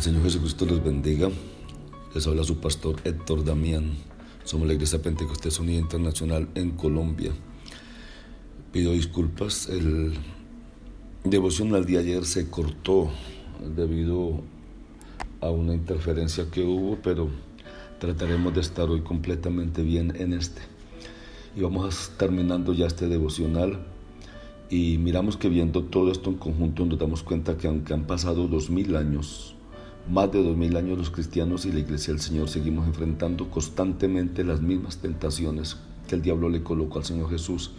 Señor Jesucristo los bendiga. Les habla su pastor Héctor Damián. Somos la Iglesia Pentecostés Unida Internacional en Colombia. Pido disculpas. El devoción al día ayer se cortó debido a una interferencia que hubo, pero trataremos de estar hoy completamente bien en este. Y vamos terminando ya este devocional y miramos que viendo todo esto en conjunto nos damos cuenta que aunque han pasado dos mil años, más de dos mil años los cristianos y la iglesia del Señor seguimos enfrentando constantemente las mismas tentaciones que el diablo le colocó al Señor Jesús.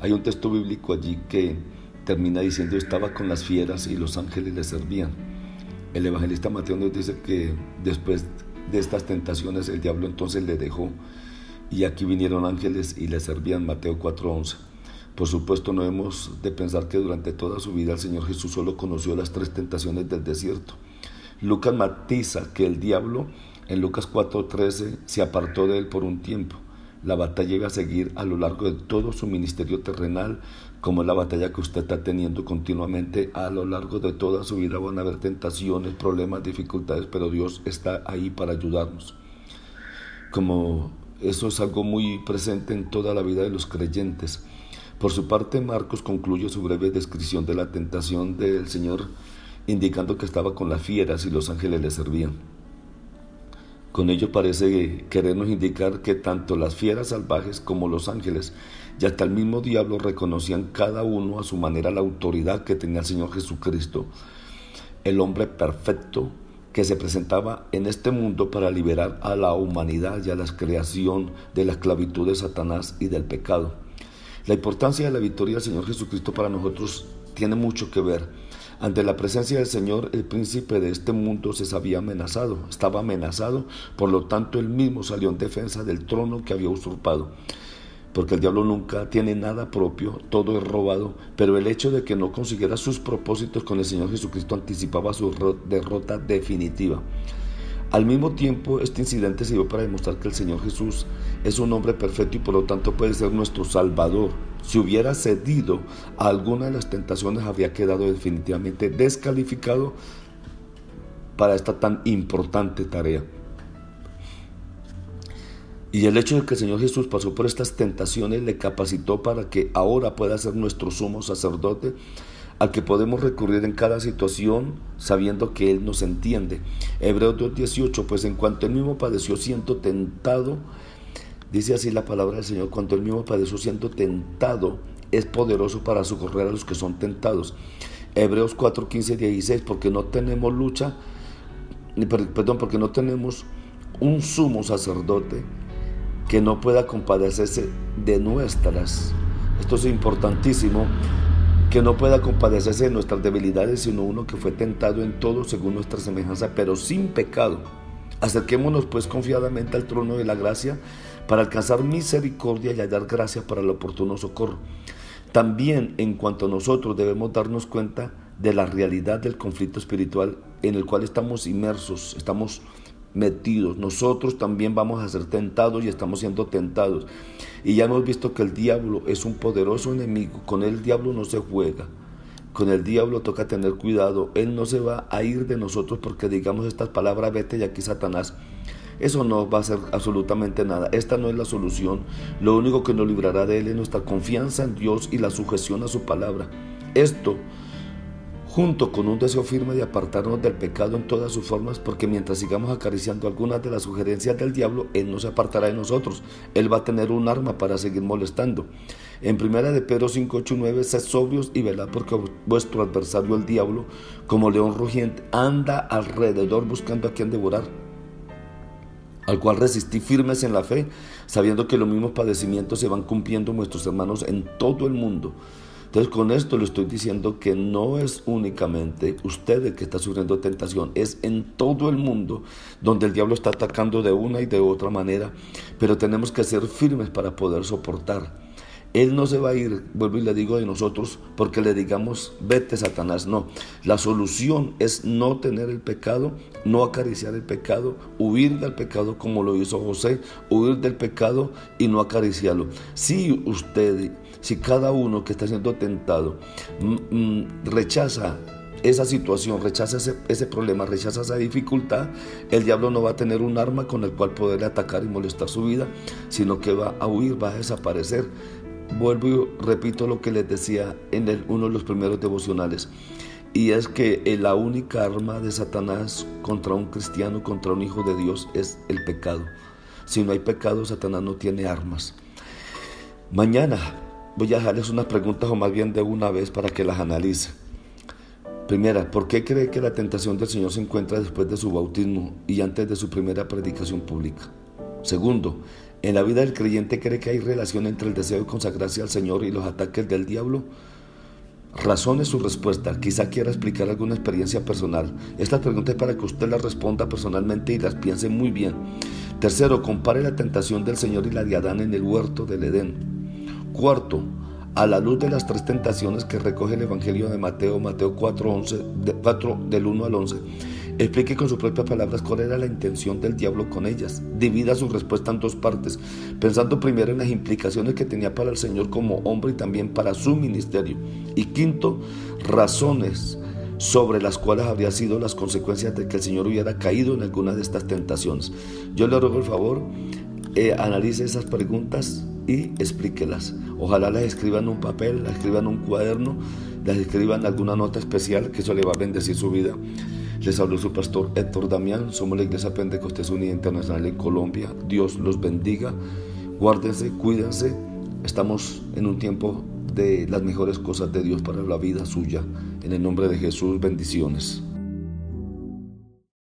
Hay un texto bíblico allí que termina diciendo estaba con las fieras y los ángeles le servían. El evangelista Mateo nos dice que después de estas tentaciones el diablo entonces le dejó y aquí vinieron ángeles y le servían Mateo 4:11. Por supuesto no hemos de pensar que durante toda su vida el Señor Jesús solo conoció las tres tentaciones del desierto Lucas matiza que el diablo en Lucas 4:13 se apartó de él por un tiempo. La batalla iba a seguir a lo largo de todo su ministerio terrenal, como la batalla que usted está teniendo continuamente a lo largo de toda su vida. Van a haber tentaciones, problemas, dificultades, pero Dios está ahí para ayudarnos. Como eso es algo muy presente en toda la vida de los creyentes. Por su parte, Marcos concluye su breve descripción de la tentación del Señor indicando que estaba con las fieras y los ángeles le servían. Con ello parece querernos indicar que tanto las fieras salvajes como los ángeles y hasta el mismo diablo reconocían cada uno a su manera la autoridad que tenía el Señor Jesucristo, el hombre perfecto que se presentaba en este mundo para liberar a la humanidad y a la creación de la esclavitud de Satanás y del pecado. La importancia de la victoria del Señor Jesucristo para nosotros tiene mucho que ver ante la presencia del Señor, el príncipe de este mundo se sabía amenazado, estaba amenazado, por lo tanto él mismo salió en defensa del trono que había usurpado. Porque el diablo nunca tiene nada propio, todo es robado, pero el hecho de que no consiguiera sus propósitos con el Señor Jesucristo anticipaba su derrota definitiva. Al mismo tiempo, este incidente sirvió para demostrar que el Señor Jesús es un hombre perfecto y por lo tanto puede ser nuestro Salvador. Si hubiera cedido a alguna de las tentaciones, habría quedado definitivamente descalificado para esta tan importante tarea. Y el hecho de que el Señor Jesús pasó por estas tentaciones le capacitó para que ahora pueda ser nuestro sumo sacerdote al que podemos recurrir en cada situación sabiendo que Él nos entiende. Hebreos 2.18, pues en cuanto Él mismo padeció siendo tentado, dice así la palabra del Señor, cuanto Él mismo padeció siendo tentado, es poderoso para socorrer a los que son tentados. Hebreos 4.15, 16, porque no tenemos lucha, perdón, porque no tenemos un sumo sacerdote que no pueda compadecerse de nuestras. Esto es importantísimo que no pueda compadecerse de nuestras debilidades, sino uno que fue tentado en todo según nuestra semejanza, pero sin pecado. Acerquémonos pues confiadamente al trono de la gracia para alcanzar misericordia y hallar gracia para el oportuno socorro. También en cuanto a nosotros debemos darnos cuenta de la realidad del conflicto espiritual en el cual estamos inmersos, estamos metidos. Nosotros también vamos a ser tentados y estamos siendo tentados. Y ya hemos visto que el diablo es un poderoso enemigo. Con el diablo no se juega. Con el diablo toca tener cuidado. Él no se va a ir de nosotros porque digamos estas palabras, vete y aquí Satanás. Eso no va a ser absolutamente nada. Esta no es la solución. Lo único que nos librará de él es nuestra confianza en Dios y la sujeción a su palabra. Esto junto con un deseo firme de apartarnos del pecado en todas sus formas, porque mientras sigamos acariciando algunas de las sugerencias del diablo, Él no se apartará de nosotros. Él va a tener un arma para seguir molestando. En primera de Pedro 5, 8, 9, sed sobrios y velad porque vuestro adversario el diablo, como león rugiente, anda alrededor buscando a quien devorar. al cual resistí firmes en la fe, sabiendo que los mismos padecimientos se van cumpliendo nuestros hermanos en todo el mundo. Entonces con esto le estoy diciendo que no es únicamente usted el que está sufriendo tentación, es en todo el mundo donde el diablo está atacando de una y de otra manera, pero tenemos que ser firmes para poder soportar. Él no se va a ir, vuelvo y le digo de nosotros, porque le digamos, vete Satanás. No, la solución es no tener el pecado, no acariciar el pecado, huir del pecado como lo hizo José, huir del pecado y no acariciarlo. Si usted, si cada uno que está siendo tentado mm, mm, rechaza esa situación, rechaza ese, problema, rechaza esa dificultad, el diablo no va a tener un arma con el cual poderle atacar y molestar su vida, sino que va a huir, va a desaparecer vuelvo y repito lo que les decía en uno de los primeros devocionales. Y es que la única arma de Satanás contra un cristiano, contra un hijo de Dios, es el pecado. Si no hay pecado, Satanás no tiene armas. Mañana voy a dejarles unas preguntas o más bien de una vez para que las analice. Primera, ¿por qué cree que la tentación del Señor se encuentra después de su bautismo y antes de su primera predicación pública? Segundo, ¿en la vida del creyente cree que hay relación entre el deseo de consagrarse al Señor y los ataques del diablo? Razone su respuesta. Quizá quiera explicar alguna experiencia personal. Esta pregunta es para que usted la responda personalmente y las piense muy bien. Tercero, compare la tentación del Señor y la de Adán en el huerto del Edén. Cuarto, a la luz de las tres tentaciones que recoge el Evangelio de Mateo, Mateo 4, 11, 4 del 1 al 11, Explique con sus propias palabras cuál era la intención del diablo con ellas. Divida su respuesta en dos partes, pensando primero en las implicaciones que tenía para el Señor como hombre y también para su ministerio. Y quinto, razones sobre las cuales habría sido las consecuencias de que el Señor hubiera caído en alguna de estas tentaciones. Yo le ruego el favor, eh, analice esas preguntas y explíquelas. Ojalá las escriban en un papel, las escriban en un cuaderno, las escriban alguna nota especial, que eso le va a bendecir su vida. Les habló su pastor Héctor Damián. Somos la Iglesia Pentecostés Unida Internacional en Colombia. Dios los bendiga. Guárdense, cuídense. Estamos en un tiempo de las mejores cosas de Dios para la vida suya. En el nombre de Jesús, bendiciones.